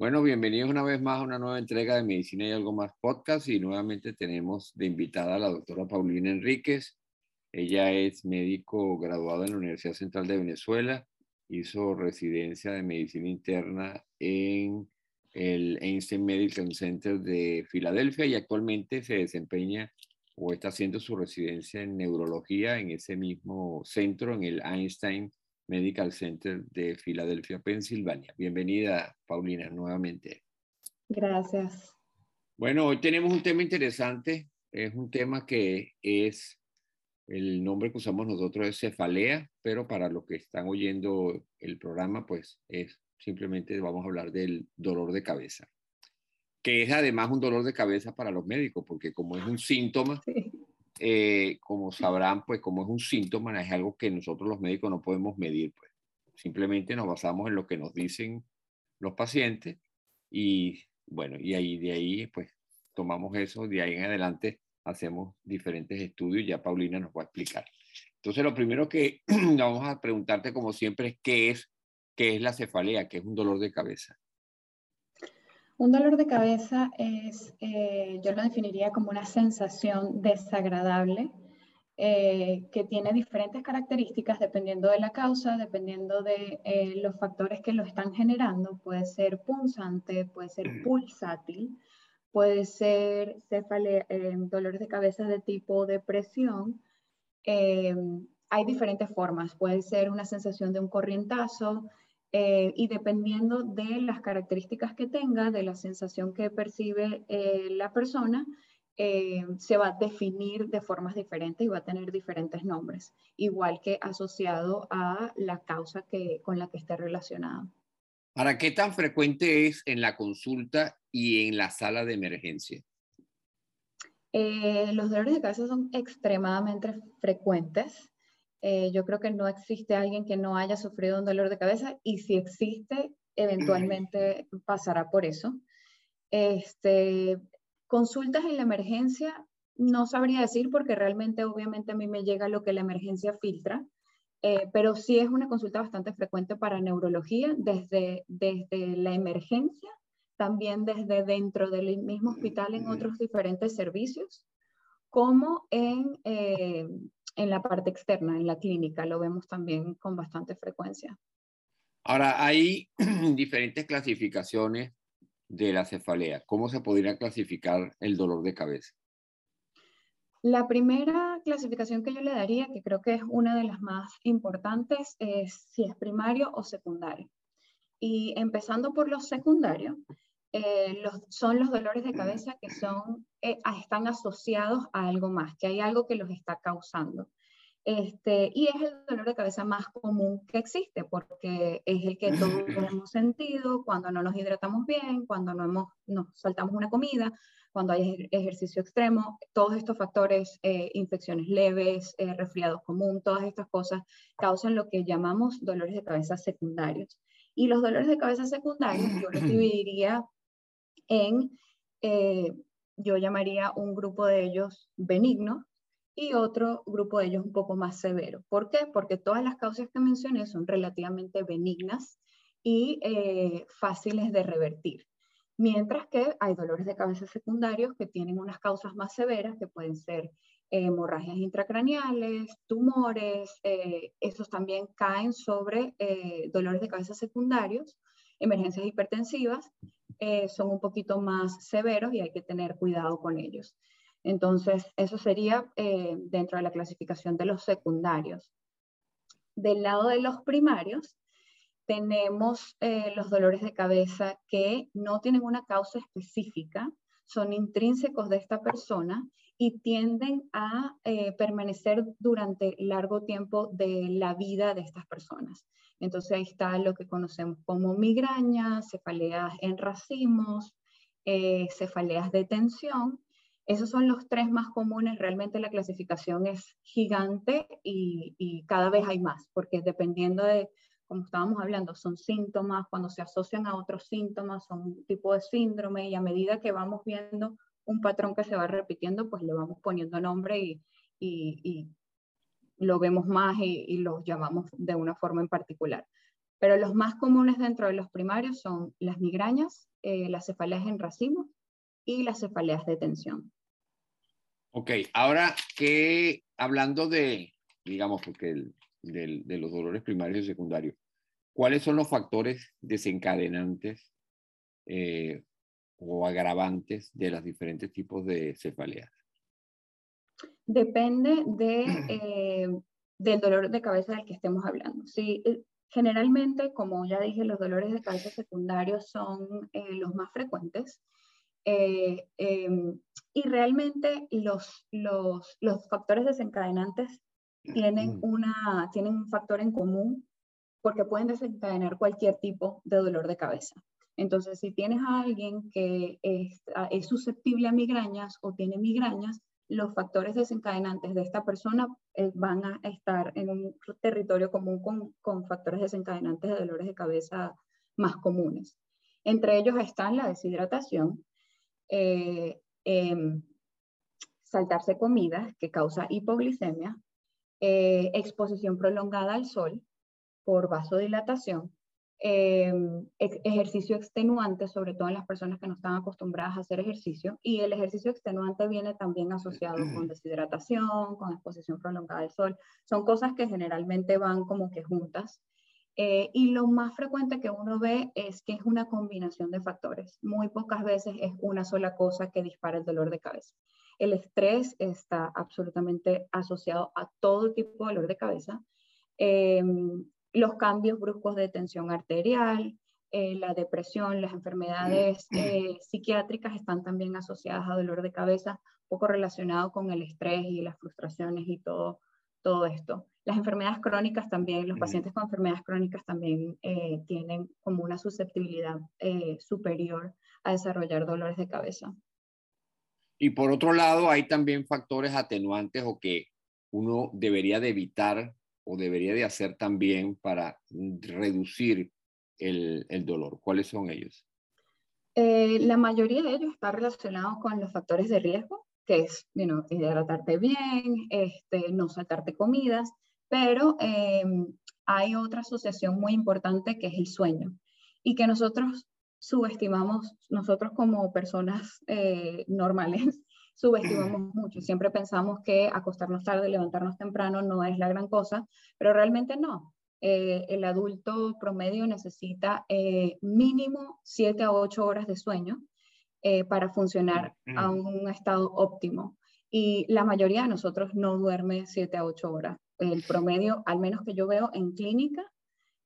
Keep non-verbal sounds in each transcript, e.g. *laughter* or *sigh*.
Bueno, bienvenidos una vez más a una nueva entrega de Medicina y algo más podcast y nuevamente tenemos de invitada a la doctora Paulina Enríquez. Ella es médico graduado en la Universidad Central de Venezuela, hizo residencia de medicina interna en el Einstein Medical Center de Filadelfia y actualmente se desempeña o está haciendo su residencia en neurología en ese mismo centro, en el Einstein Medical Center de Filadelfia, Pensilvania. Bienvenida, Paulina, nuevamente. Gracias. Bueno, hoy tenemos un tema interesante. Es un tema que es, el nombre que usamos nosotros es cefalea, pero para los que están oyendo el programa, pues es simplemente vamos a hablar del dolor de cabeza, que es además un dolor de cabeza para los médicos, porque como es un síntoma, eh, como sabrán, pues como es un síntoma, es algo que nosotros los médicos no podemos medir, pues simplemente nos basamos en lo que nos dicen los pacientes y bueno, y ahí de ahí pues tomamos eso, de ahí en adelante hacemos diferentes estudios, ya Paulina nos va a explicar. Entonces lo primero que *clears throat* vamos a preguntarte como siempre es qué es, qué es la cefalea, qué es un dolor de cabeza. Un dolor de cabeza es, eh, yo lo definiría como una sensación desagradable eh, que tiene diferentes características dependiendo de la causa, dependiendo de eh, los factores que lo están generando. Puede ser punzante, puede ser mm. pulsátil, puede ser dolores de cabeza de tipo depresión. hay diferentes formas. Puede ser una sensación de un corrientazo, eh, y dependiendo de las características que tenga, de la sensación que percibe eh, la persona, eh, se va a definir de formas diferentes y va a tener diferentes nombres, igual que asociado a la causa que, con la que esté relacionado. ¿Para qué tan frecuente es en la consulta y en la sala de emergencia? los dolores de cabeza son extremadamente frecuentes. Eh, yo creo que no existe alguien que no haya sufrido un dolor de cabeza y si existe, eventualmente pasará por eso. Este, consultas en la emergencia, no sabría decir porque realmente obviamente a mí me llega lo que la emergencia filtra, eh, pero sí es una consulta bastante frecuente para neurología desde, desde la emergencia, también desde dentro del mismo hospital en otros diferentes servicios, como en eh, en la parte externa, en la clínica, lo vemos también con bastante frecuencia. Ahora, hay *clears throat* diferentes clasificaciones de la cefalea. ¿Cómo se podría clasificar el dolor de cabeza? La primera clasificación que yo le daría, que creo que es una de las más importantes, es si es primario o secundario. Y empezando por los secundarios, eh, son los dolores de cabeza que son, eh, están asociados a algo más, que hay algo que los está causando. Este, y es el dolor de cabeza más común que existe, porque es el que todos *laughs* hemos sentido cuando no nos hidratamos bien, cuando no hemos, nos saltamos una comida, cuando hay ejercicio extremo, todos estos factores, eh, infecciones leves, resfriados común, todas estas cosas causan lo que llamamos dolores de cabeza secundarios. Y los dolores de cabeza secundarios yo los *clears throat* dividiría en, eh, yo llamaría un grupo de ellos benigno y otro grupo de ellos un poco más severo. ¿Por qué? Porque todas las causas que mencioné son relativamente benignas y eh, fáciles de revertir. Mientras que hay dolores de cabeza secundarios que tienen unas causas más severas, que pueden ser hemorragias intracraneales, tumores, eh, esos también caen sobre dolores de cabeza secundarios, emergencias hipertensivas eh, son un poquito más severos y hay que tener cuidado con ellos. Entonces, eso sería eh, dentro de la clasificación de los secundarios. Del lado de los primarios, tenemos eh, los dolores de cabeza que no tienen una causa específica, son intrínsecos de esta persona y tienden a permanecer durante largo tiempo de la vida de estas personas. Entonces ahí está lo que conocemos como migraña, cefaleas en racimos, eh, cefaleas de tensión. Esos son los tres más comunes. Realmente la clasificación es gigante y, cada vez hay más, porque dependiendo de, como estábamos hablando, son síntomas, cuando se asocian a otros síntomas, son un tipo de síndrome y a medida que vamos viendo un patrón que se va repitiendo, pues le vamos poniendo nombre y, y lo vemos más y, los llamamos de una forma en particular. Pero los más comunes dentro de los primarios son las migrañas, eh, las cefaleas en racimo y las cefaleas de tensión. Ok, ahora que hablando de, digamos, porque de los dolores primarios y secundarios, ¿cuáles son los factores desencadenantes eh, o agravantes de los diferentes tipos de cefaleas? Depende de, eh, del dolor de cabeza del que estemos hablando. Sí, eh, generalmente, como ya dije, los dolores de cabeza secundarios son los más frecuentes. Em, y realmente los, los, los factores desencadenantes tienen, una, tienen un factor en común porque pueden desencadenar cualquier tipo de dolor de cabeza. Entonces, si tienes a alguien que es, es, susceptible a migrañas o tiene migrañas, los factores desencadenantes de esta persona eh, van a estar en un territorio común con, factores desencadenantes de dolores de cabeza más comunes. Entre ellos están la deshidratación, eh, em, saltarse comidas que causa hipoglicemia, eh, exposición prolongada al sol por vasodilatación, em, ejercicio extenuante, sobre todo en las personas que no están acostumbradas a hacer ejercicio, y el ejercicio extenuante viene también asociado con *clears throat* deshidratación, con exposición prolongada al sol. Son cosas que generalmente van como que juntas. Eh, y lo más frecuente que uno ve es que es una combinación de factores. Muy pocas veces es una sola cosa que dispara el dolor de cabeza. El estrés está absolutamente asociado a todo tipo de dolor de cabeza. Em, los cambios bruscos de tensión arterial, eh, la depresión, las enfermedades eh, psiquiátricas están también asociadas a dolor de cabeza, poco relacionado con el estrés y las frustraciones y todo, todo esto. Las enfermedades crónicas también, los pacientes con enfermedades crónicas también eh, tienen como una susceptibilidad superior a desarrollar dolores de cabeza. Y por otro lado, hay también factores atenuantes o que uno debería de evitar o debería de hacer también para reducir el, el dolor. ¿Cuáles son ellos? Eh, la mayoría de ellos está relacionado con los factores de riesgo, que es you hidratarte bien, este, no saltarte comidas, pero em, hay otra asociación muy importante que es el sueño y que nosotros subestimamos, nosotros como personas eh, normales, subestimamos mucho. Siempre pensamos que acostarnos tarde, levantarnos temprano no es la gran cosa, pero realmente no. Eh, el adulto promedio necesita eh, mínimo 7 a 8 horas de sueño para funcionar a un estado óptimo. Y la mayoría de nosotros no duerme 7 a 8 horas. El promedio, al menos que yo veo en clínica,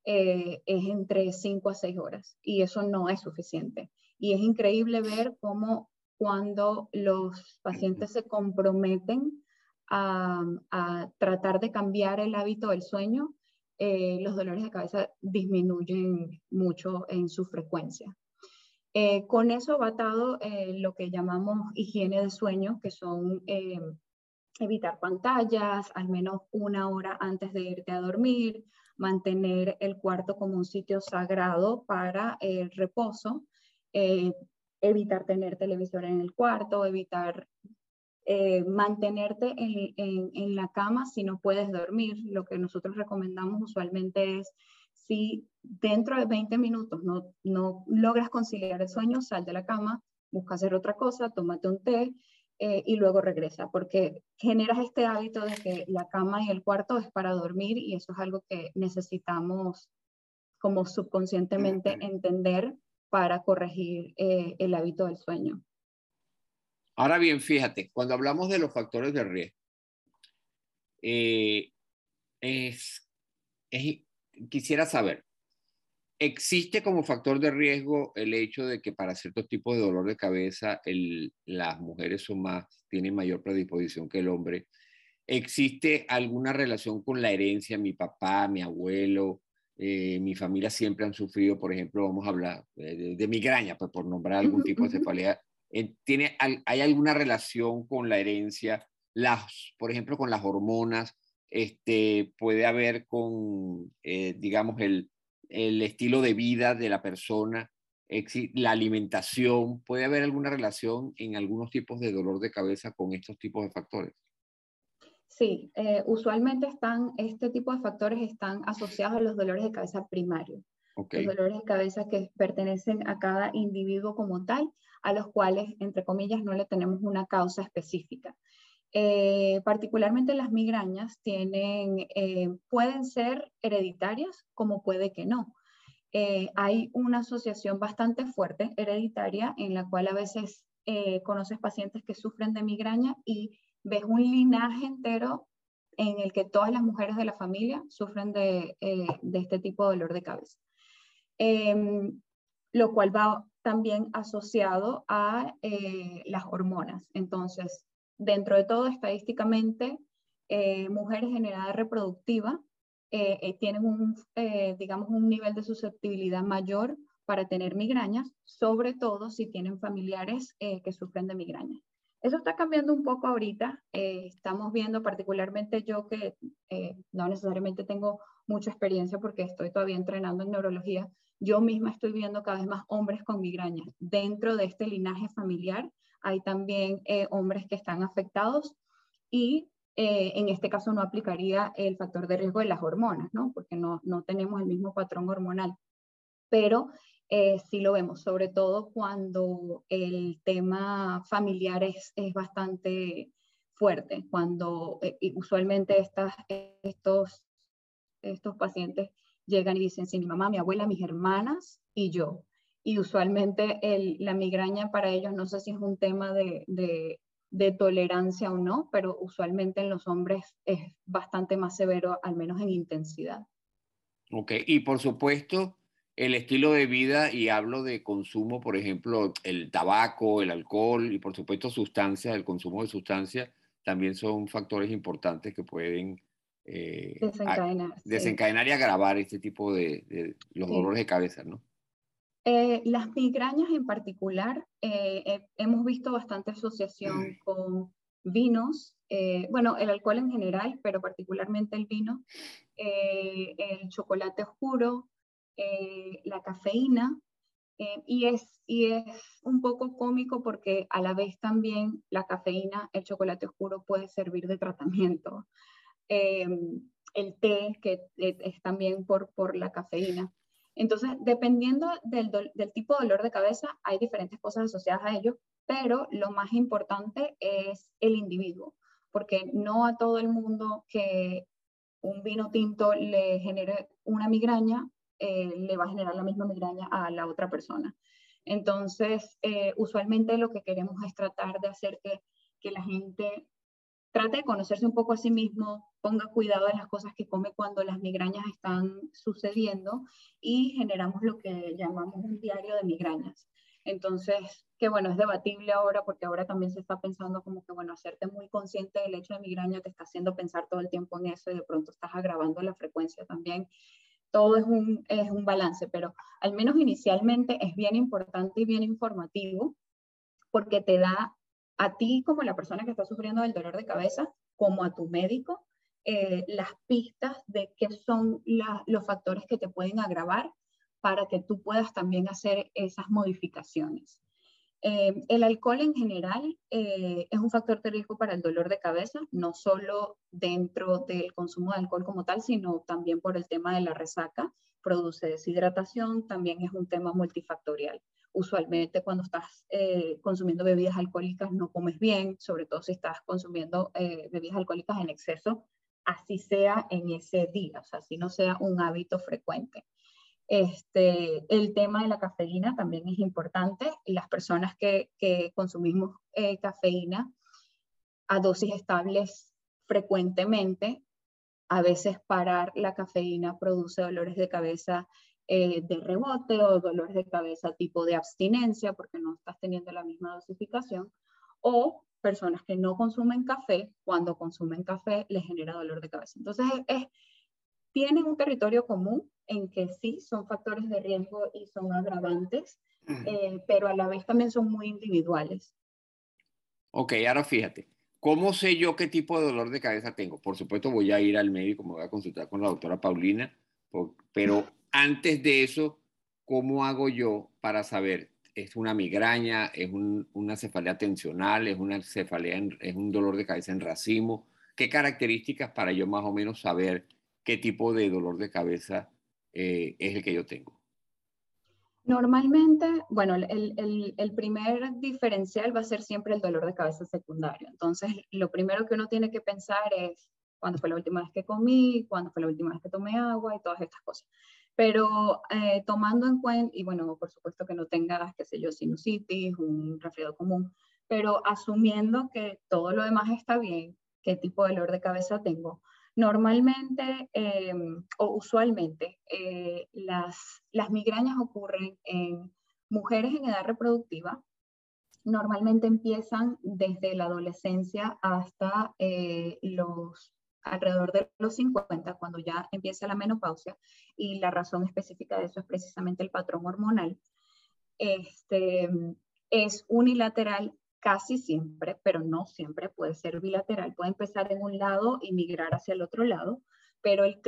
eh, es entre 5 a 6 horas y eso no es suficiente. Y es increíble ver cómo cuando los pacientes se comprometen a, tratar de cambiar el hábito del sueño, eh, los dolores de cabeza disminuyen mucho en su frecuencia. Eh, con eso va atado lo que llamamos higiene de sueño, que son evitar pantallas, al menos una hora antes de irte a dormir, mantener el cuarto como un sitio sagrado para el reposo, eh, evitar tener televisión en el cuarto, evitar eh, mantenerte en, la cama si no puedes dormir. Lo que nosotros recomendamos usualmente es si dentro de 20 minutos no, no logras conciliar el sueño, sal de la cama, busca hacer otra cosa, tómate un té, eh, y luego regresa, porque generas este hábito de que la cama y el cuarto es para dormir y eso es algo que necesitamos como subconscientemente entender para corregir eh, el hábito del sueño. Ahora bien, fíjate, cuando hablamos de los factores de riesgo, eh, es, quisiera saber, ¿Existe como factor de riesgo el hecho de que para ciertos tipos de dolor de cabeza las mujeres son más, tienen mayor predisposición que el hombre? ¿Existe alguna relación con la herencia? Mi papá, mi abuelo, eh, mi familia siempre han sufrido, por ejemplo, vamos a hablar de, migraña, pues por nombrar algún tipo de cefalea. Eh, ¿Tiene, ¿Hay alguna relación con la herencia? Las, por ejemplo, con las hormonas, este, puede haber con, eh, digamos, el, el estilo de vida de la persona, la alimentación, ¿puede haber alguna relación en algunos tipos de dolor de cabeza con estos tipos de factores? Sí, eh, usualmente están, este tipo de factores están asociados a los dolores de cabeza primarios. Los dolores de cabeza que pertenecen a cada individuo como tal, a los cuales, entre comillas, no le tenemos una causa específica. Eh, particularmente las migrañas tienen, eh, pueden ser hereditarias como puede que no. hay una asociación bastante fuerte hereditaria en la cual a veces conoces pacientes que sufren de migraña y ves un linaje entero en el que todas las mujeres de la familia sufren de, eh, este tipo de dolor de cabeza. Em, lo cual va también asociado a eh, las hormonas. Entonces, dentro de todo, estadísticamente, eh, mujeres en edad reproductiva tienen digamos, un nivel de susceptibilidad mayor para tener migrañas, sobre todo si tienen familiares que sufren de migrañas. Eso está cambiando un poco ahorita. Eh, estamos viendo, particularmente yo que eh, no necesariamente tengo mucha experiencia porque estoy todavía entrenando en neurología, yo misma estoy viendo cada vez más hombres con migrañas. Dentro de este linaje familiar hay también eh, hombres que están afectados y en este caso no aplicaría el factor de riesgo de las hormonas, ¿no? Porque no, no tenemos el mismo patrón hormonal. Pero eh, sí lo vemos, sobre todo cuando el tema familiar es, es bastante fuerte, cuando eh, usualmente estas, estos, estos pacientes llegan y dicen, sí, mi mamá, mi abuela, mis hermanas y yo. Y usualmente el, la migraña para ellos, no sé si es un tema de, de, de tolerancia o no, pero usualmente en los hombres es bastante más severo, al menos en intensidad. Ok, y por supuesto, el estilo de vida y hablo de consumo, por ejemplo, el tabaco, el alcohol y por supuesto sustancias, el consumo de sustancias también son factores importantes que pueden eh, desencadenar, desencadenar y agravar este tipo de, los dolores de cabeza, ¿no? Eh, las migrañas en particular, eh, hemos visto bastante asociación *clears throat* con vinos, bueno, el alcohol en general, pero particularmente el vino, el chocolate oscuro, eh, la cafeína, eh, y, es, y es un poco cómico porque a la vez también la cafeína, el chocolate oscuro puede servir de tratamiento. *laughs* Eh, el té, que es también por, por la cafeína. Entonces, dependiendo del, del, tipo de dolor de cabeza, hay diferentes cosas asociadas a ello, pero lo más importante es el individuo, porque no a todo el mundo que un vino tinto le genere una migraña eh, le va a generar la misma migraña a la otra persona. Entonces, eh, usualmente lo que queremos es tratar de hacer que, que la gente trate de conocerse un poco a sí mismo, ponga cuidado de las cosas que come cuando las migrañas están sucediendo y generamos lo que llamamos un diario de migrañas. Entonces, que bueno, es debatible ahora porque ahora también se está pensando como que, bueno, hacerte muy consciente del hecho de migraña te está haciendo pensar todo el tiempo en eso y de pronto estás agravando la frecuencia también todo es un, es un balance, pero al menos inicialmente es bien importante y bien informativo porque te da a ti como la persona que está sufriendo del dolor de cabeza, como a tu médico, eh, las pistas de qué son los factores que te pueden agravar para que tú puedas también hacer esas modificaciones. Eh, el alcohol en general eh, es un factor de riesgo para el dolor de cabeza, no solo dentro del consumo de alcohol como tal, sino también por el tema de la resaca. Produce deshidratación, también es un tema multifactorial. Usualmente cuando estás eh, consumiendo bebidas alcohólicas no comes bien, sobre todo si estás consumiendo bebidas alcohólicas en exceso, así sea en ese día, o sea, si no sea un hábito frecuente. Este, el tema de la cafeína también es importante. Las personas que, consumimos eh, cafeína a dosis estables frecuentemente, a veces parar la cafeína produce dolores de cabeza eh, de rebote o dolores de cabeza tipo de abstinencia porque no estás teniendo la misma dosificación. O personas que no consumen café, cuando consumen café les genera dolor de cabeza. Entonces, es, tienen un territorio común en que sí son factores de riesgo y son agravantes, eh, pero a la vez también son muy individuales. Ok, ahora fíjate, ¿cómo sé yo qué tipo de dolor de cabeza tengo? Por supuesto voy a ir al médico, me voy a consultar con la doctora Paulina, pero antes de eso, ¿cómo hago yo para saber? ¿Es una migraña? ¿Es una cefalea tensional? ¿Es una cefalea? es un dolor de cabeza en racimo? ¿Qué características para yo más o menos saber qué tipo de dolor de cabeza eh, es el que yo tengo? Normalmente, bueno, el, el, primer diferencial va a ser siempre el dolor de cabeza secundario. Entonces, lo primero que uno tiene que pensar es cuándo fue la última vez que comí, cuándo fue la última vez que tomé agua y todas estas cosas. Pero eh, tomando en cuenta, y bueno, por supuesto que no tengas, qué sé yo, sinusitis, un resfriado común, pero asumiendo que todo lo demás está bien, qué tipo de dolor de cabeza tengo, Normalmente em, o usualmente eh, las, las migrañas ocurren en mujeres en edad reproductiva. Normalmente empiezan desde la adolescencia hasta eh, los alrededor de los 50, cuando ya empieza la menopausia, y la razón específica de eso es precisamente el patrón hormonal. Este, es unilateral casi siempre, pero no siempre, puede ser bilateral, puede empezar en un lado y migrar hacia el otro lado, pero el,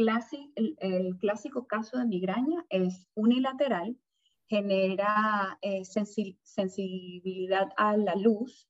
el, clásico caso de migraña es unilateral, genera eh, sensibilidad a la luz,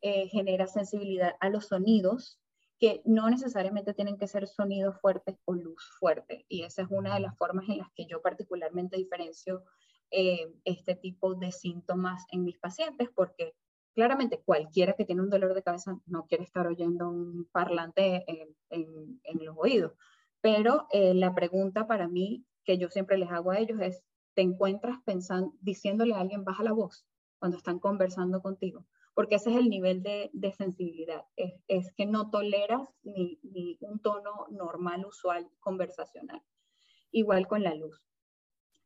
eh, genera sensibilidad a los sonidos, que no necesariamente tienen que ser sonidos fuertes o luz fuerte. Y esa es una de las formas en las que yo particularmente diferencio eh, este tipo de síntomas en mis pacientes, porque Claramente, cualquiera que tiene un dolor de cabeza no quiere estar oyendo un parlante en, los oídos, pero eh, la pregunta para mí que yo siempre les hago a ellos es, ¿te encuentras pensando, diciéndole a alguien baja la voz cuando están conversando contigo? Porque ese es el nivel de, sensibilidad, es, que no toleras ni, ni un tono normal, usual, conversacional. Igual con la luz.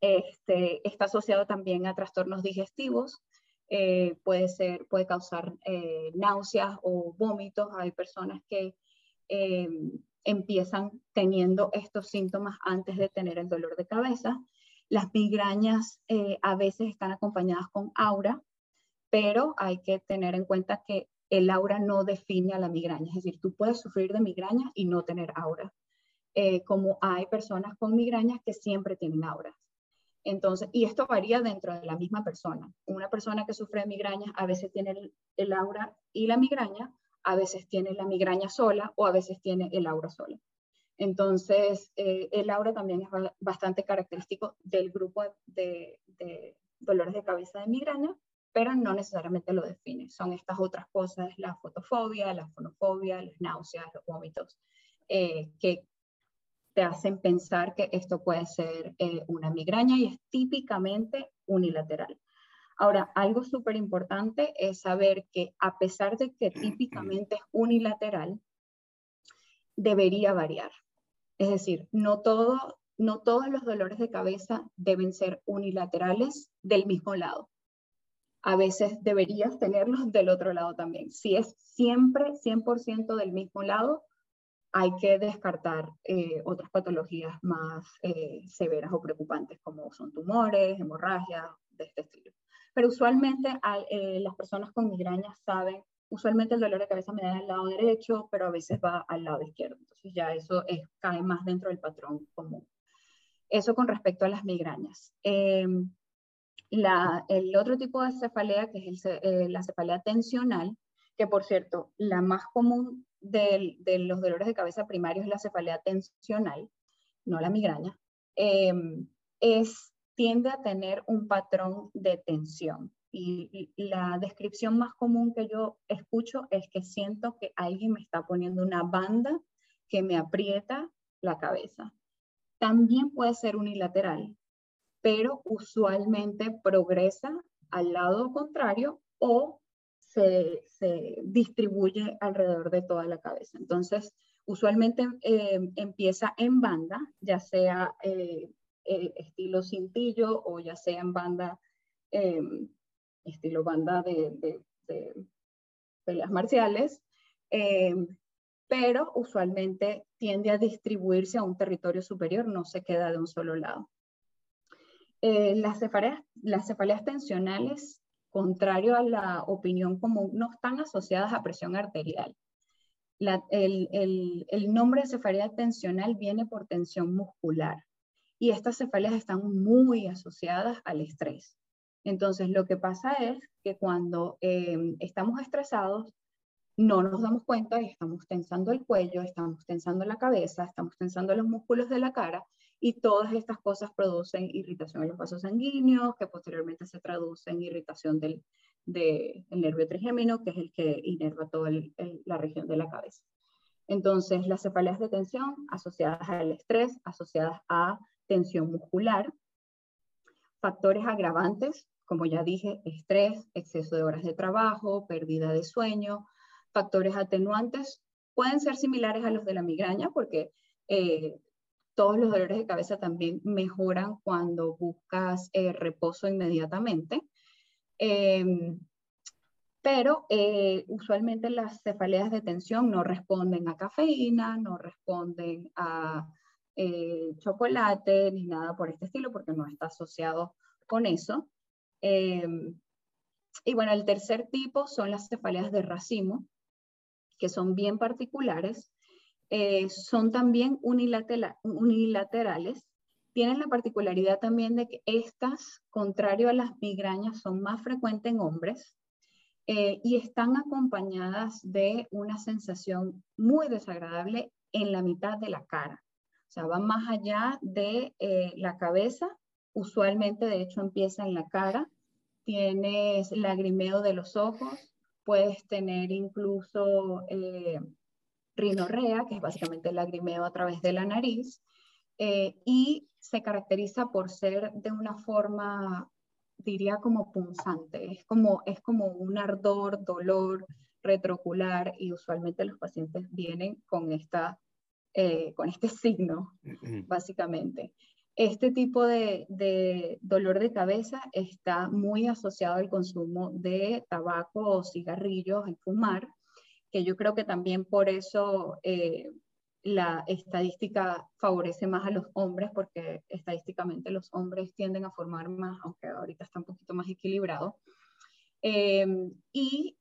Este, está asociado también a trastornos digestivos, eh, puede, ser, puede causar eh, náuseas o vómitos. Hay personas que eh, empiezan teniendo estos síntomas antes de tener el dolor de cabeza. Las migrañas a veces están acompañadas con aura, pero hay que tener en cuenta que el aura no define a la migraña, es decir, tú puedes sufrir de migraña y no tener aura, como hay personas con migrañas que siempre tienen auras. Entonces, y esto varía dentro de la misma persona. Una persona que sufre de migraña a veces tiene el, aura y la migraña, a veces tiene la migraña sola o a veces tiene el aura sola. Entonces, eh, el aura también es bastante característico del grupo de, dolores de cabeza de migraña, pero no necesariamente lo define. Son estas otras cosas, la fotofobia, la fonofobia, las náuseas, los vómitos, eh, que te hacen pensar que esto puede ser eh, una migraña y es típicamente unilateral. Ahora, algo súper importante es saber que a pesar de que típicamente es unilateral, debería variar. Es decir, no, todo, no todos los dolores de cabeza deben ser unilaterales del mismo lado. A veces deberías tenerlos del otro lado también. Si es siempre 100% del mismo lado, hay que descartar eh, otras patologías más eh, severas o preocupantes como son tumores, hemorragias, de este estilo. Pero usualmente eh, las personas con migrañas saben, usualmente el dolor de cabeza me da al lado derecho, pero a veces va al lado izquierdo. Entonces ya eso cae más dentro del patrón común. Eso con respecto a las migrañas. Em, el otro tipo de cefalea, que es la cefalea tensional, que por cierto, la más común de, los dolores de cabeza primarios es la cefalea tensional, no la migraña, em, es, tiende a tener un patrón de tensión. Y, la descripción más común que yo escucho es que siento que alguien me está poniendo una banda que me aprieta la cabeza. También puede ser unilateral, pero usualmente progresa al lado contrario o se, distribuye alrededor de toda la cabeza. Entonces, usualmente eh, empieza en banda, ya sea eh, eh, estilo cintillo o ya sea en banda, estilo banda de, de, marciales, pero usualmente tiende a distribuirse a un territorio superior, no se queda de un solo lado. las, cefaleas, las cefaleas tensionales contrario a la opinión común, no están asociadas a presión arterial. el, nombre de cefalea tensional viene por tensión muscular y estas cefaleas están muy asociadas al estrés. Entonces, lo que pasa es que cuando em, estamos estresados, no nos damos cuenta y estamos tensando el cuello, estamos tensando la cabeza, estamos tensando los músculos de la cara y todas estas cosas producen irritación en los vasos sanguíneos, que posteriormente se traduce en irritación del, nervio trigémino, que es el que inerva toda la región de la cabeza. Entonces, las cefaleas de tensión asociadas al estrés, asociadas a tensión muscular, factores agravantes, como ya dije, estrés, exceso de horas de trabajo, pérdida de sueño, factores atenuantes pueden ser similares a los de la migraña porque eh, todos los dolores de cabeza también mejoran cuando buscas eh, reposo inmediatamente. Em, pero eh, usualmente las cefaleas de tensión no responden a cafeína, no responden a chocolate ni nada por este estilo porque no está asociado con eso. Em, y bueno, el tercer tipo son las cefaleas de racimo, que son bien particulares, eh, son también unilaterales. Tienen la particularidad también de que estas, contrario a las migrañas, son más frecuentes en hombres eh, y están acompañadas de una sensación muy desagradable en la mitad de la cara. O sea, van más allá de eh, la cabeza. Usualmente, de hecho, empieza en la cara. Tienes lagrimeo de los ojos, puedes tener incluso rinorrea, que es básicamente el lagrimeo a través de la nariz, eh, y se caracteriza por ser de una forma, diría como punzante, es como, es como un ardor, dolor retroocular y usualmente los pacientes vienen con, esta, eh, con este signo, básicamente. Este tipo de, dolor de cabeza está muy asociado al consumo de tabaco o cigarrillos, el fumar, que yo creo que también por eso eh, la estadística favorece más a los hombres, porque estadísticamente los hombres tienden a formar más, aunque ahorita está un poquito más equilibrado. Em, y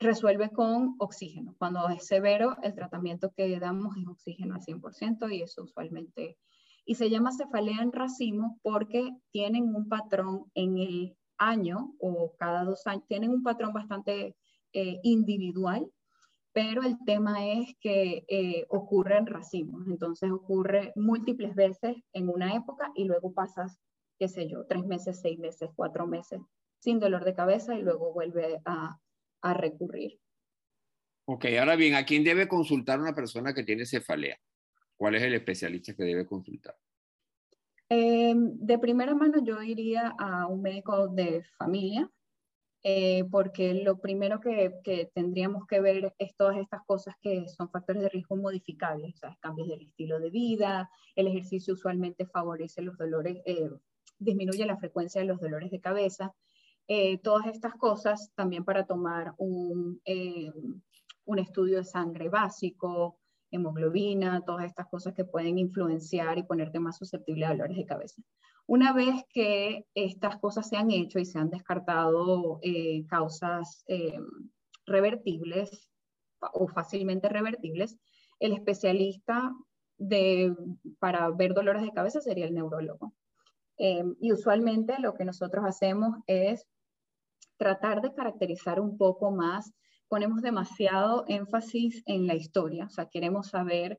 resuelve con oxígeno. Cuando es severo, el tratamiento que damos es oxígeno al 100% y eso usualmente y se llama cefalea en racimo porque tienen un patrón en el año o cada dos años, tienen un patrón bastante eh, individual, pero el tema es que eh, ocurre en racimos, entonces ocurre múltiples veces en una época y luego pasas, qué sé yo, tres meses, seis meses, cuatro meses sin dolor de cabeza y luego vuelve a, a recurrir. Ok, ahora bien, ¿a quién debe consultar una persona que tiene cefalea? ¿Cuál es el especialista que debe consultar? Em, de primera mano yo iría a un médico de familia, eh, porque lo primero que, tendríamos que ver es todas estas cosas que son factores de riesgo modificables, o sea, cambios del estilo de vida, el ejercicio usualmente favorece los dolores, eh, disminuye la frecuencia de los dolores de cabeza, eh, todas estas cosas también para tomar un, un estudio de sangre básico, hemoglobina, todas estas cosas que pueden influenciar y ponerte más susceptible a dolores de cabeza. Una vez que estas cosas se han hecho y se han descartado eh, causas eh, revertibles o fácilmente revertibles, el especialista de, para ver dolores de cabeza sería el neurólogo. Eh, y usualmente lo que nosotros hacemos es tratar de caracterizar un poco más ponemos demasiado énfasis en la historia, o sea, queremos saber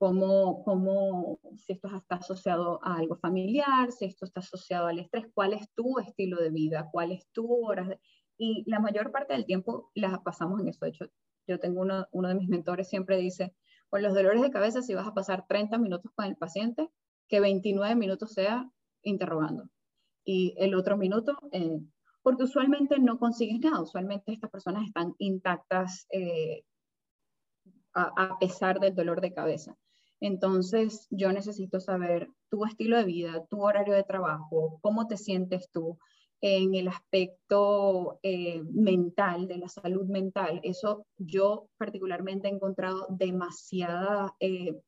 cómo, cómo, si esto está asociado a algo familiar, si esto está asociado al estrés, cuál es tu estilo de vida, cuál es tu hora. Y la mayor parte del tiempo las pasamos en eso. De hecho, yo tengo uno, uno de mis mentores siempre dice, con los dolores de cabeza, si vas a pasar 30 minutos con el paciente, que 29 minutos sea interrogando. Y el otro minuto, eh, porque usualmente no consigues nada, usualmente estas personas están intactas eh, a, pesar del dolor de cabeza. Entonces, yo necesito saber tu estilo de vida, tu horario de trabajo, cómo te sientes tú en el aspecto eh, mental, de la salud mental. Eso yo particularmente he encontrado demasiada eh,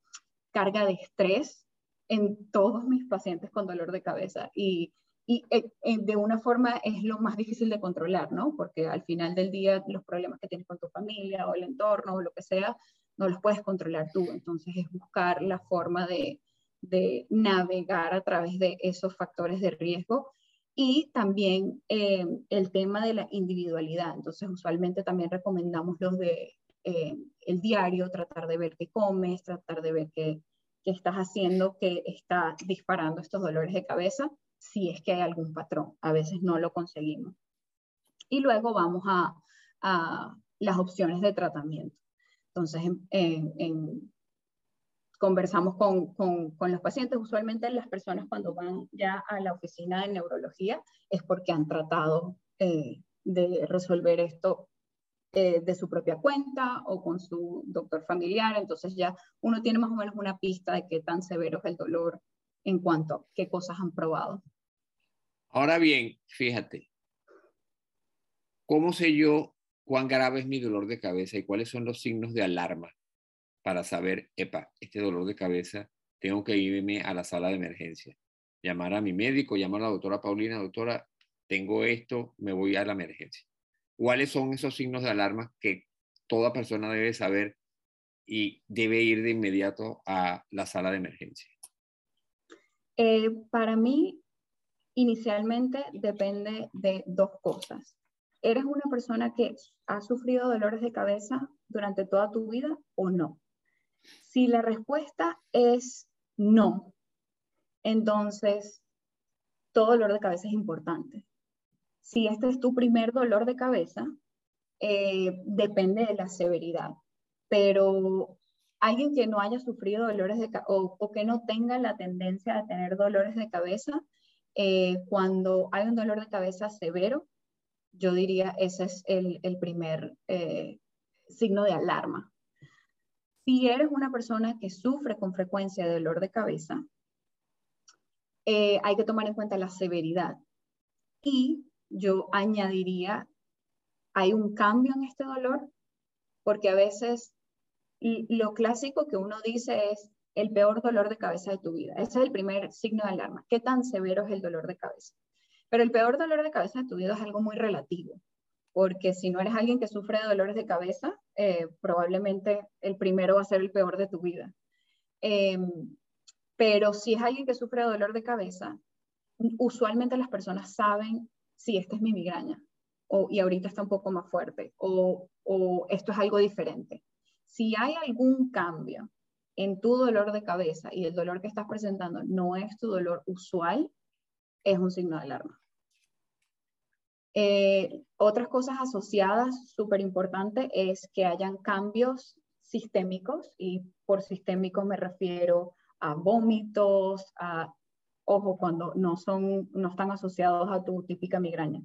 carga de estrés en todos mis pacientes con dolor de cabeza y y eh, de una forma es lo más difícil de controlar, ¿no? Porque al final del día los problemas que tienes con tu familia o el entorno o lo que sea, no los puedes controlar tú. Entonces es buscar la forma de, de navegar a través de esos factores de riesgo y también eh, el tema de la individualidad. Entonces usualmente también recomendamos los de eh, el diario, tratar de ver qué comes, tratar de ver qué, qué estás haciendo que está disparando estos dolores de cabeza, si es que hay algún patrón. A veces no lo conseguimos. Y luego vamos a, a las opciones de tratamiento. Entonces, en, conversamos con, con, con, los pacientes. Usualmente las personas cuando van ya a la oficina de neurología es porque han tratado eh, de resolver esto eh, de su propia cuenta o con su doctor familiar. Entonces ya uno tiene más o menos una pista de qué tan severo es el dolor en cuanto a qué cosas han probado. Ahora bien, fíjate, ¿cómo sé yo cuán grave es mi dolor de cabeza y cuáles son los signos de alarma para saber, epa, este dolor de cabeza, tengo que irme a la sala de emergencia, llamar a mi médico, llamar a la doctora Paulina, doctora, tengo esto, me voy a la emergencia. ¿Cuáles son esos signos de alarma que toda persona debe saber y debe ir de inmediato a la sala de emergencia? Eh, para mí, inicialmente depende de dos cosas. ¿Eres una persona que ha sufrido dolores de cabeza durante toda tu vida o no? Si la respuesta es no, entonces todo dolor de cabeza es importante. Si este es tu primer dolor de cabeza, eh, depende de la severidad, pero alguien que no haya sufrido dolores de cabeza o, que no tenga la tendencia a tener dolores de cabeza, eh, cuando hay un dolor de cabeza severo, yo diría ese es el, primer eh, signo de alarma. Si eres una persona que sufre con frecuencia de dolor de cabeza, eh, hay que tomar en cuenta la severidad. Y yo añadiría, hay un cambio en este dolor, porque a veces lo clásico que uno dice es el peor dolor de cabeza de tu vida. Ese es el primer signo de alarma. ¿Qué tan severo es el dolor de cabeza? Pero el peor dolor de cabeza de tu vida es algo muy relativo porque si no eres alguien que sufre de dolores de cabeza, eh, probablemente el primero va a ser el peor de tu vida. Em, pero si es alguien que sufre de dolor de cabeza, usualmente las personas saben si esta es mi migraña o, y ahorita está un poco más fuerte o, o esto es algo diferente. Si hay algún cambio en tu dolor de cabeza y el dolor que estás presentando no es tu dolor usual, es un signo de alarma. Eh, otras cosas asociadas, súper importante, es que hayan cambios sistémicos y por sistémico me refiero a vómitos, a, ojo, cuando no, son, no están asociados a tu típica migraña,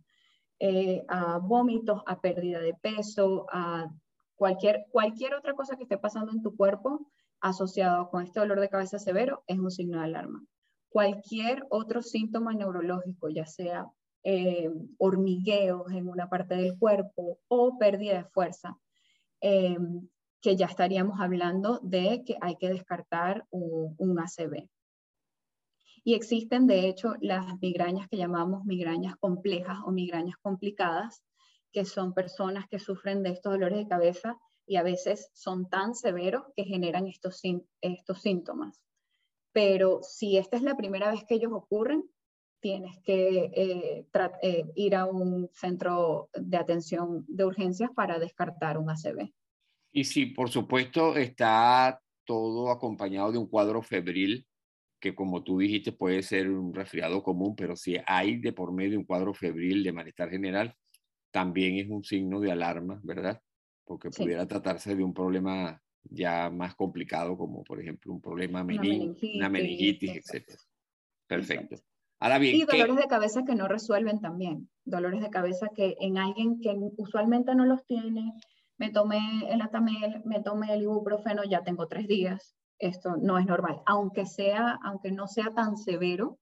eh, a vómitos, a pérdida de peso, a cualquier, cualquier otra cosa que esté pasando en tu cuerpo asociado con este dolor de cabeza severo es un signo de alarma. Cualquier otro síntoma neurológico, ya sea eh, hormigueos en una parte del cuerpo o pérdida de fuerza, eh, que ya estaríamos hablando de que hay que descartar un, un. Y existen, de hecho, las migrañas que llamamos migrañas complejas o migrañas complicadas, que son personas que sufren de estos dolores de cabeza y a veces son tan severos que generan estos síntomas. Pero si esta es la primera vez que ellos ocurren, tienes que eh, eh, ir a un centro de atención de urgencias para descartar un ACV. Y si, por supuesto, está todo acompañado de un cuadro febril, que como tú dijiste puede ser un resfriado común, pero si hay de por medio un cuadro febril de malestar general, también es un signo de alarma, ¿verdad? Porque pudiera tratarse de un problema ya más complicado, como por ejemplo un problema meningitis, una meningitis, etc. Perfecto y dolores de cabeza que no resuelven también. Dolores de cabeza que en alguien que usualmente no los tiene, me tomé el atamel, me tomé el ibuprofeno, ya tengo tres días. Esto no es normal. Aunque, sea, aunque no sea tan severo,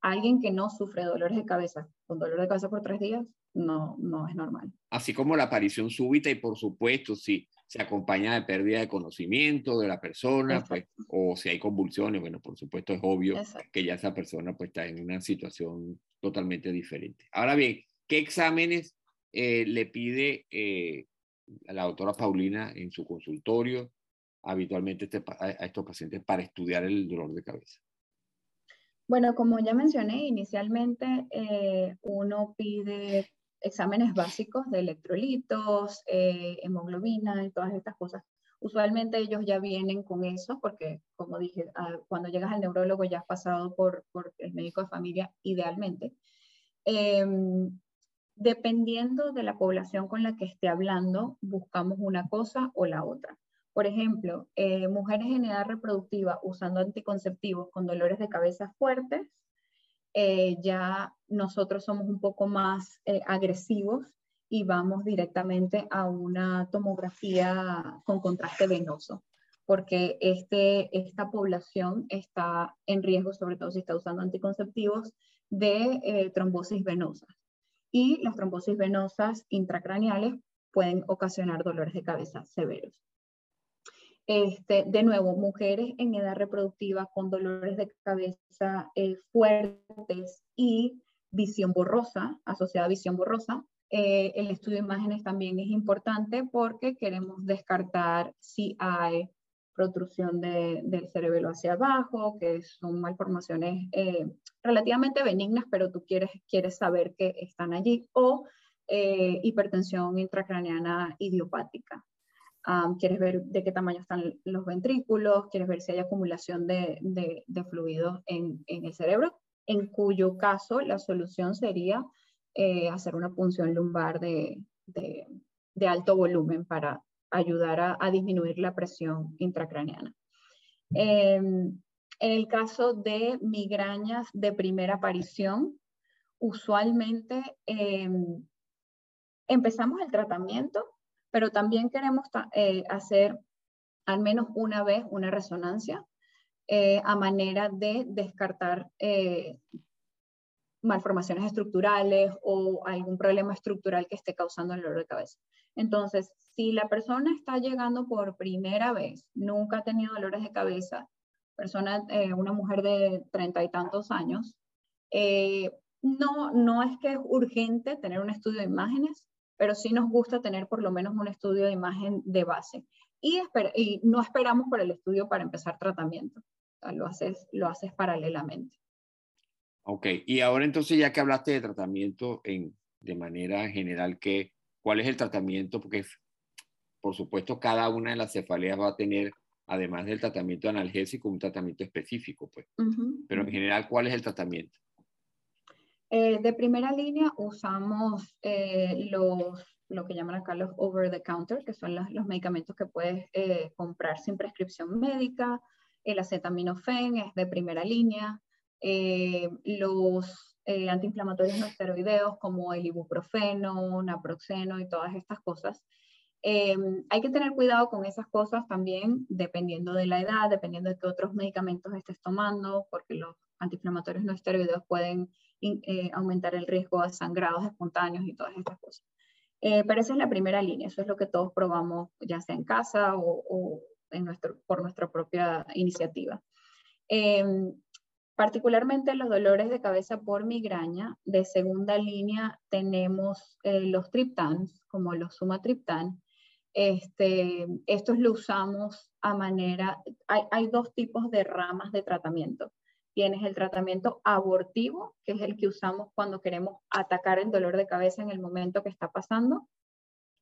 alguien que no sufre dolores de cabeza con dolor de cabeza por tres días, no, no es normal. Así como la aparición súbita y por supuesto, sí se acompaña de pérdida de conocimiento de la persona, pues, o si hay convulsiones, bueno, por supuesto es obvio que ya esa persona pues está en una situación totalmente diferente. Ahora bien, ¿qué exámenes eh, le pide eh, a la doctora Paulina en su consultorio habitualmente este a estos pacientes para estudiar el dolor de cabeza? Bueno, como ya mencioné inicialmente, eh, uno pide exámenes básicos de electrolitos, eh, hemoglobina y todas estas cosas. Usualmente ellos ya vienen con eso porque, como dije, ah, cuando llegas al neurólogo ya has pasado por, por el médico de familia idealmente. Em, dependiendo de la población con la que esté hablando, buscamos una cosa o la otra. Por ejemplo, eh, mujeres en edad reproductiva usando anticonceptivos con dolores de cabeza fuertes, eh, ya nosotros somos un poco más eh, agresivos y vamos directamente a una tomografía con contraste venoso, porque este, esta población está en riesgo, sobre todo si está usando anticonceptivos, de trombosis venosas y las trombosis venosas intracraneales pueden ocasionar dolores de cabeza severos. Este, de nuevo, mujeres en edad reproductiva con dolores de cabeza eh, fuertes y visión borrosa, asociada a visión borrosa. Eh, el estudio de imágenes también es importante porque queremos descartar si hay protrusión del cerebelo hacia abajo, que son malformaciones eh, relativamente benignas, pero tú quieres, quieres saber que están allí, o hipertensión intracraneana idiopática. Quieres ver de qué tamaño están los ventrículos, quieres ver si hay acumulación de, de, fluidos en, en, el cerebro, en cuyo caso la solución sería eh, hacer una punción lumbar de, de alto volumen para ayudar a, disminuir la presión intracraneana. Em, en el caso de migrañas de primera aparición, usualmente em, empezamos el tratamiento, pero también queremos eh, hacer al menos una vez una resonancia eh, a manera de descartar eh, malformaciones estructurales o algún problema estructural que esté causando el dolor de cabeza. Entonces, si la persona está llegando por primera vez, nunca ha tenido dolores de cabeza, persona, eh, una mujer de treinta y tantos años, eh, no, no es que es urgente tener un estudio de imágenes, pero sí nos gusta tener por lo menos un estudio de imagen de base. Y, y no esperamos por el estudio para empezar tratamiento. lo, haces, lo haces paralelamente. Ok, y ahora entonces ya que hablaste de tratamiento en, de manera general, ¿qué, ¿cuál es el tratamiento? Porque por supuesto cada una de las cefaleas va a tener, además del tratamiento analgésico, un tratamiento específico, pues. Pero en general, ¿cuál es el tratamiento? Eh, de primera línea usamos eh, los, lo que llaman acá los over the counter, que son los, medicamentos que puedes eh, comprar sin prescripción médica. El acetaminofén es de primera línea. Los antiinflamatorios no esteroideos como el ibuprofeno, naproxeno y todas estas cosas. Hay que tener cuidado con esas cosas también, dependiendo de la edad, dependiendo de qué otros medicamentos estés tomando, porque los antiinflamatorios no esteroideos pueden aumentar el riesgo de sangrados espontáneos y todas estas cosas. pero esa es la primera línea, eso es lo que todos probamos, ya sea en casa o, en nuestro, por nuestra propia iniciativa. Particularmente los dolores de cabeza por migraña, de segunda línea tenemos eh, los triptans, como los sumatriptan. Este, estos lo usamos a manera, hay, hay dos tipos de ramas de tratamiento. Tienes el tratamiento abortivo, que es el que usamos cuando queremos atacar el dolor de cabeza en el momento que está pasando,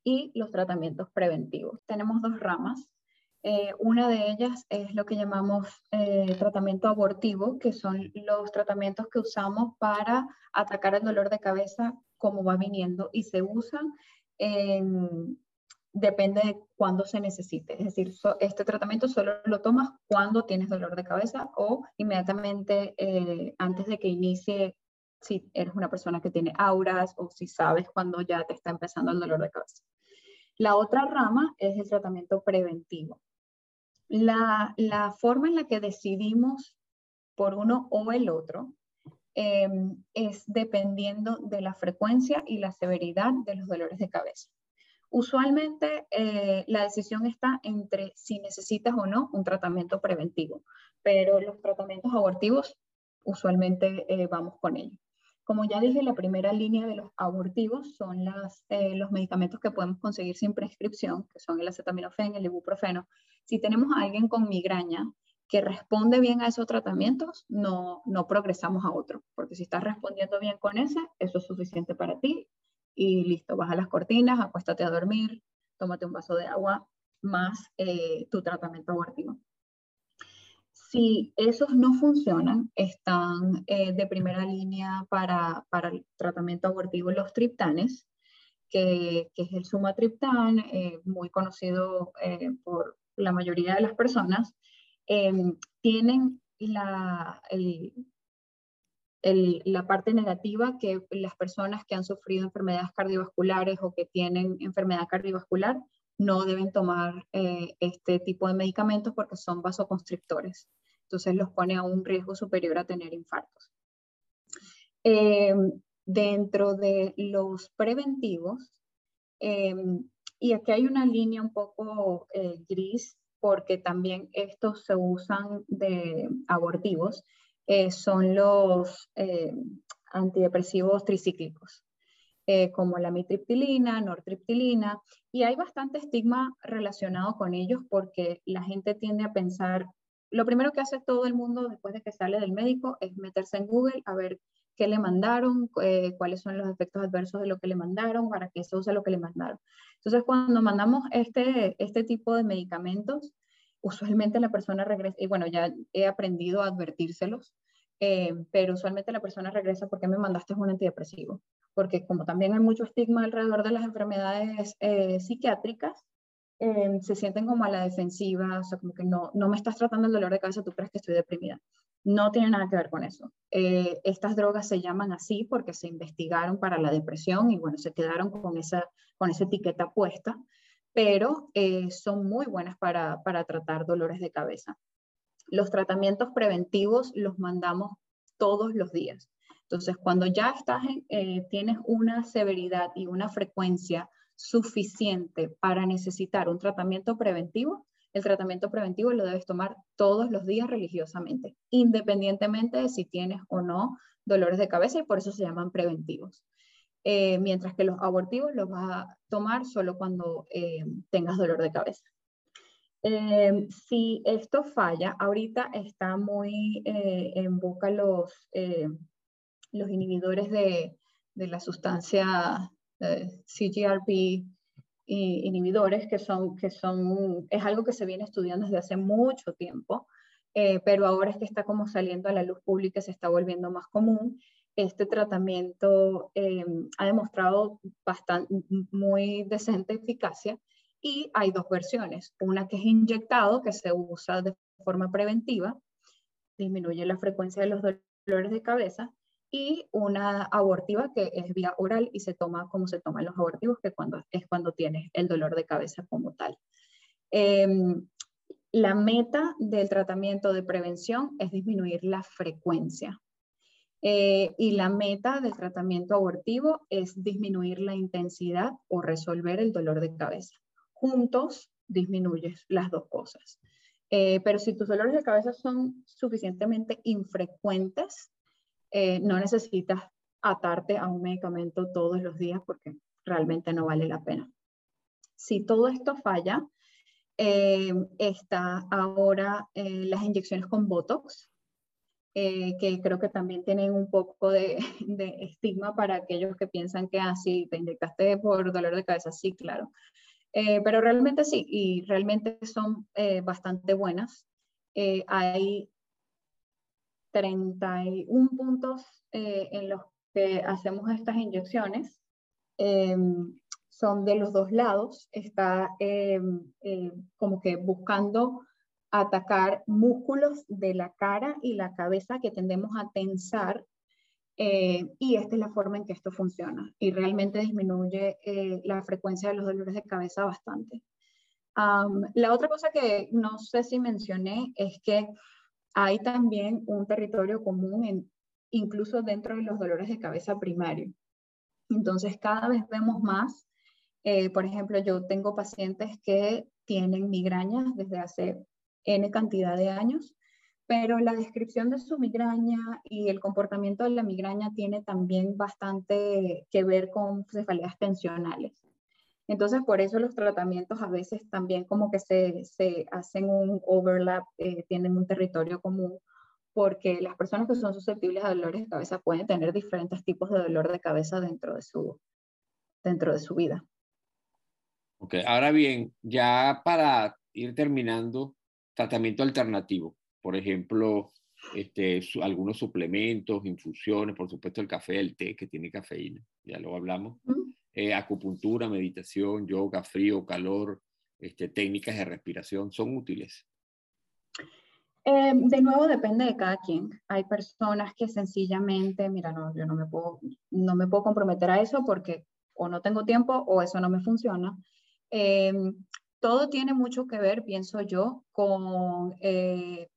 y los tratamientos preventivos. Tenemos dos ramas. Eh, una de ellas es lo que llamamos eh, tratamiento abortivo, que son los tratamientos que usamos para atacar el dolor de cabeza como va viniendo y se usan depende de cuándo se necesite. Es decir, este tratamiento solo lo tomas cuando tienes dolor de cabeza o inmediatamente eh, antes de que inicie, si eres una persona que tiene auras o si sabes cuando ya te está empezando el dolor de cabeza. La otra rama es el tratamiento preventivo. La, forma en la que decidimos por uno o el otro em, es dependiendo de la frecuencia y la severidad de los dolores de cabeza. Usualmente eh, la decisión está entre si necesitas o no un tratamiento preventivo, pero los tratamientos abortivos usualmente eh, vamos con ellos. Como ya dije, la primera línea de los abortivos son eh, los medicamentos que podemos conseguir sin prescripción, que son el acetaminofén, el ibuprofeno. Si tenemos a alguien con migraña que responde bien a esos tratamientos, no, no progresamos a otro, porque si estás respondiendo bien con ese, eso es suficiente para ti y listo, baja las cortinas, acuéstate a dormir, tómate un vaso de agua, más eh, tu tratamiento abortivo. Si esos no funcionan, están eh, de primera línea para, para, el tratamiento abortivo los triptanes, que, que es el sumatriptán, eh, muy conocido por la mayoría de las personas, tienen la, la parte negativa que las personas que han sufrido enfermedades cardiovasculares o que tienen enfermedad cardiovascular no deben tomar eh, este tipo de medicamentos porque son vasoconstrictores. Entonces los pone a un riesgo superior a tener infartos. Em, dentro de los preventivos, em, y aquí hay una línea un poco eh, gris porque también estos se usan de abortivos, eh, son los eh, antidepresivos tricíclicos, eh, como la mitriptilina, nortriptilina, y hay bastante estigma relacionado con ellos porque la gente tiende a pensar, lo primero que hace todo el mundo después de que sale del médico es meterse en Google a ver qué le mandaron, cuáles son los efectos adversos de lo que le mandaron, para qué se usa lo que le mandaron. Entonces, cuando mandamos este, este tipo de medicamentos, usualmente la persona regresa, y bueno, ya he aprendido a advertírselos, eh, pero usualmente la persona regresa porque me mandaste un antidepresivo, porque como también hay mucho estigma alrededor de las enfermedades eh, psiquiátricas, eh, se sienten como a la defensiva, o sea, como que no, no me estás tratando el dolor de cabeza, tú crees que estoy deprimida. No tiene nada que ver con eso. estas drogas se llaman así porque se investigaron para la depresión y bueno, se quedaron con esa, con esa etiqueta puesta, pero eh, son muy buenas para, tratar dolores de cabeza. Los tratamientos preventivos los mandamos todos los días. Entonces, cuando ya estás eh, tienes una severidad y una frecuencia suficiente para necesitar un tratamiento preventivo, el tratamiento preventivo lo debes tomar todos los días religiosamente, independientemente de si tienes o no dolores de cabeza y por eso se llaman preventivos. Eh, mientras que los abortivos los vas a tomar solo cuando eh, tengas dolor de cabeza. Eh, si esto falla, ahorita está muy en boca los, los inhibidores de, de la sustancia CGRP inhibidores, que son, que son, es algo que se viene estudiando desde hace mucho tiempo, pero ahora es que está como saliendo a la luz pública, se está volviendo más común este tratamiento eh, ha demostrado bastante, muy decente eficacia y hay dos versiones. Una que es inyectado, que se usa de forma preventiva, disminuye la frecuencia de los dolores de cabeza, y una abortiva que es vía oral y se toma como se toman los abortivos, que cuando, es cuando tienes el dolor de cabeza como tal. Em, la meta del tratamiento de prevención es disminuir la frecuencia. Eh, y la meta del tratamiento abortivo es disminuir la intensidad o resolver el dolor de cabeza. Juntos disminuyes las dos cosas. Eh, pero si tus dolores de cabeza son suficientemente infrecuentes, eh, no necesitas atarte a un medicamento todos los días porque realmente no vale la pena. Si todo esto falla, está ahora las inyecciones con Botox, eh, que creo que también tienen un poco de, *laughs* estigma para aquellos que piensan que así ah, te inyectaste por dolor de cabeza, sí, claro. Eh, pero realmente sí, y realmente son eh, bastante buenas. hay 31 puntos en los que hacemos estas inyecciones. Em, son de los dos lados, está em, como que buscando atacar músculos de la cara y la cabeza que tendemos a tensar eh, y esta es la forma en que esto funciona y realmente disminuye eh, la frecuencia de los dolores de cabeza bastante. la otra cosa que no sé si mencioné es que hay también un territorio común en, incluso dentro de los dolores de cabeza primario. Entonces cada vez vemos más, eh, por ejemplo, yo tengo pacientes que tienen migrañas desde hace N cantidad de años, pero la descripción de su migraña y el comportamiento de la migraña tiene también bastante que ver con cefaleas tensionales. Entonces, por eso los tratamientos a veces también como que se, se hacen un overlap, eh, tienen un territorio común, porque las personas que son susceptibles a dolores de cabeza pueden tener diferentes tipos de dolor de cabeza dentro de su, dentro de su vida. Ok, ahora bien, ya para ir terminando, tratamiento alternativo, por ejemplo, este, algunos suplementos, infusiones, por supuesto el café, el té que tiene cafeína, ya lo hablamos, eh, acupuntura, meditación, yoga, frío, calor, este, técnicas de respiración, son útiles. Eh, de nuevo depende de cada quien. Hay personas que sencillamente, mira, no, yo no me puedo, no me puedo comprometer a eso porque o no tengo tiempo o eso no me funciona. Eh, todo tiene mucho que ver, pienso yo, con eh,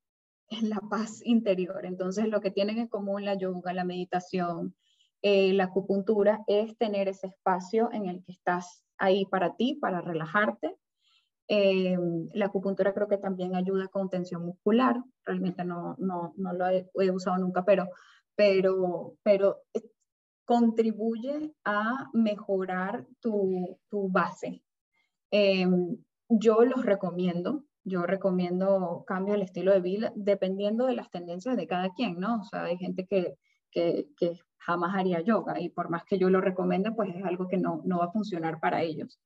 *laughs* la paz interior. Entonces, lo que tienen en común la yoga, la meditación, la acupuntura, es tener ese espacio en el que estás ahí para ti, para relajarte, eh, la acupuntura creo que también ayuda con tensión muscular. Realmente no, no, no lo he, usado nunca, pero, pero, pero eh, contribuye a mejorar tu, tu base. Eh, yo los recomiendo. Yo recomiendo cambio el estilo de vida dependiendo de las tendencias de cada quien, ¿no? O sea, hay gente que, que, jamás haría yoga y por más que yo lo recomiende, pues es algo que no, no va a funcionar para ellos.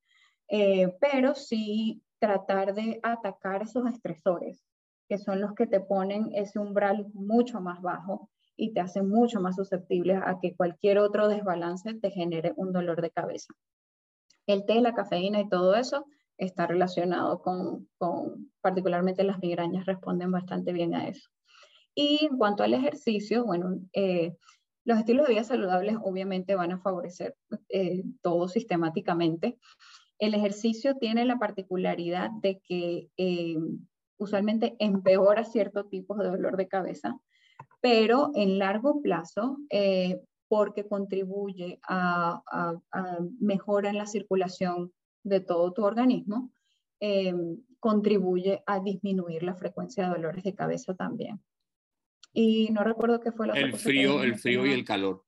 pero sí tratar de atacar esos estresores, que son los que te ponen ese umbral mucho más bajo y te hacen mucho más susceptible a que cualquier otro desbalance te genere un dolor de cabeza. El té, la cafeína y todo eso está relacionado con, con particularmente las migrañas, responden bastante bien a eso. Y en cuanto al ejercicio, bueno, eh, los estilos de vida saludables obviamente van a favorecer eh, todo sistemáticamente. El ejercicio tiene la particularidad de que eh, usualmente empeora ciertos tipos de dolor de cabeza, pero en largo plazo, eh, porque contribuye a, a, mejora en la circulación de todo tu organismo, eh, contribuye a disminuir la frecuencia de dolores de cabeza también. Y no recuerdo qué fue lo el frío, el frío y el calor.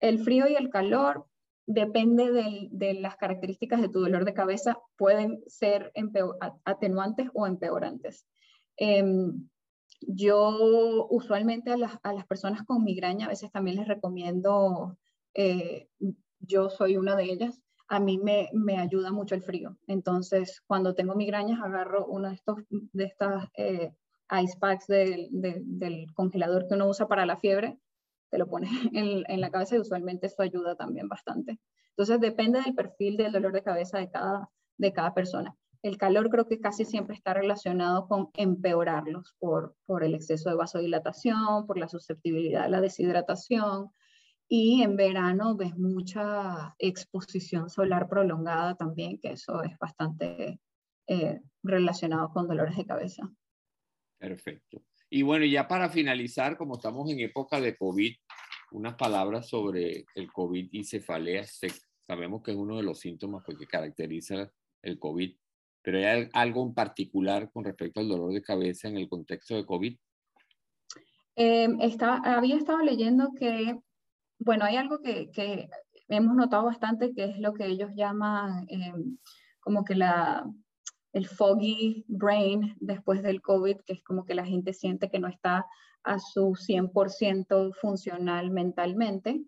El frío y el calor, depende de las características de tu dolor de cabeza, pueden ser atenuantes o empeorantes. Em, yo usualmente a las, personas con migraña a veces también les recomiendo, eh, yo soy una de ellas, a mí me, me, ayuda mucho el frío. Entonces, cuando tengo migrañas, agarro uno de estos de estas, eh, ice packs del congelador que uno usa para la fiebre te lo pones *laughs* en, en, la cabeza y usualmente eso ayuda también bastante. Entonces depende del perfil del dolor de cabeza de cada, de cada persona. El calor creo que casi siempre está relacionado con empeorarlos por, por el exceso de vasodilatación, por la susceptibilidad a la deshidratación. Y en verano ves mucha exposición solar prolongada también, que eso es bastante eh, relacionado con dolores de cabeza. Perfecto. Y bueno, ya para finalizar, como estamos en época de COVID, unas palabras sobre el COVID y cefalea. Sabemos que es uno de los síntomas que caracteriza el COVID, pero ¿hay algo en particular con respecto al dolor de cabeza en el contexto de COVID? Eh, había estado leyendo que, bueno, hay algo que, que, hemos notado bastante, que es lo que ellos llaman eh, como que la, el foggy brain después del COVID, que es como que la gente siente que no está a su 100% funcional mentalmente.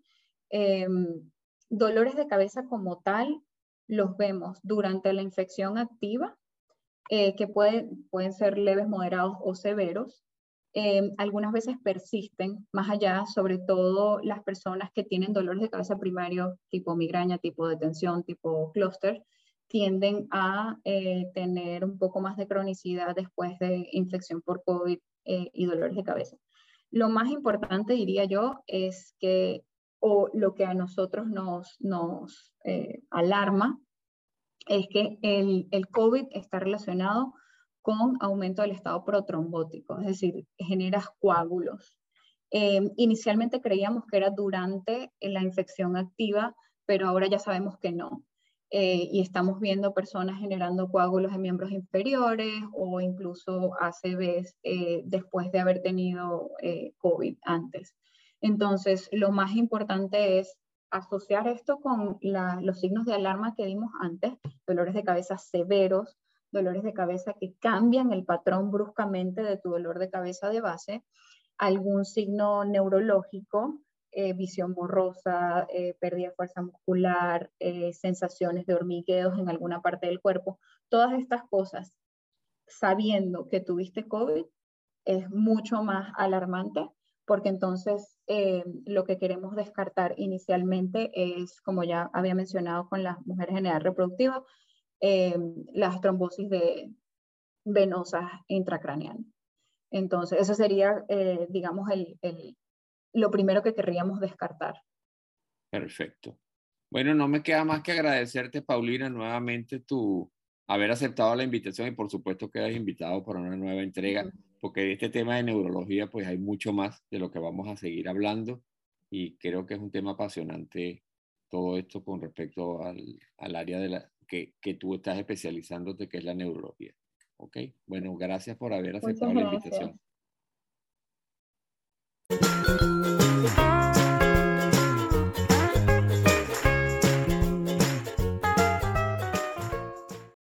Em, dolores de cabeza como tal los vemos durante la infección activa, eh, que pueden ser leves, moderados o severos. Em, algunas veces persisten más allá, sobre todo las personas que tienen dolores de cabeza primario tipo migraña, tipo de tensión, tipo clúster, tienden a eh, tener un poco más de cronicidad después de infección por COVID eh, y dolores de cabeza. Lo más importante, diría yo, es que, o lo que a nosotros nos, nos eh, alarma, es que el, el, COVID está relacionado con aumento del estado protrombótico, es decir, generas coágulos. inicialmente creíamos que era durante la infección activa, pero ahora ya sabemos que no. Eh, y estamos viendo personas generando coágulos en miembros inferiores o incluso ACVs eh, después de haber tenido eh, COVID antes. Entonces, lo más importante es asociar esto con los signos de alarma que dimos antes, dolores de cabeza severos, dolores de cabeza que cambian el patrón bruscamente de tu dolor de cabeza de base, algún signo neurológico, eh, visión borrosa, eh, pérdida de fuerza muscular, eh, sensaciones de hormigueos en alguna parte del cuerpo. Todas estas cosas, sabiendo que tuviste COVID, es mucho más alarmante porque entonces lo que queremos descartar inicialmente es, como ya había mencionado con las mujeres en edad reproductiva, las trombosis de, venosas intracraneales. Entonces, eso sería, digamos, el, lo primero que querríamos descartar. Perfecto. Bueno, no me queda más que agradecerte, Paulina, nuevamente tu haber aceptado la invitación y por supuesto que has invitado para una nueva entrega, porque de este tema de neurología pues hay mucho más de lo que vamos a seguir hablando y creo que es un tema apasionante todo esto con respecto al, al área de la, que, que, tú estás especializándote, que es la neurología. ¿Ok? Bueno, gracias por haber aceptado la invitación.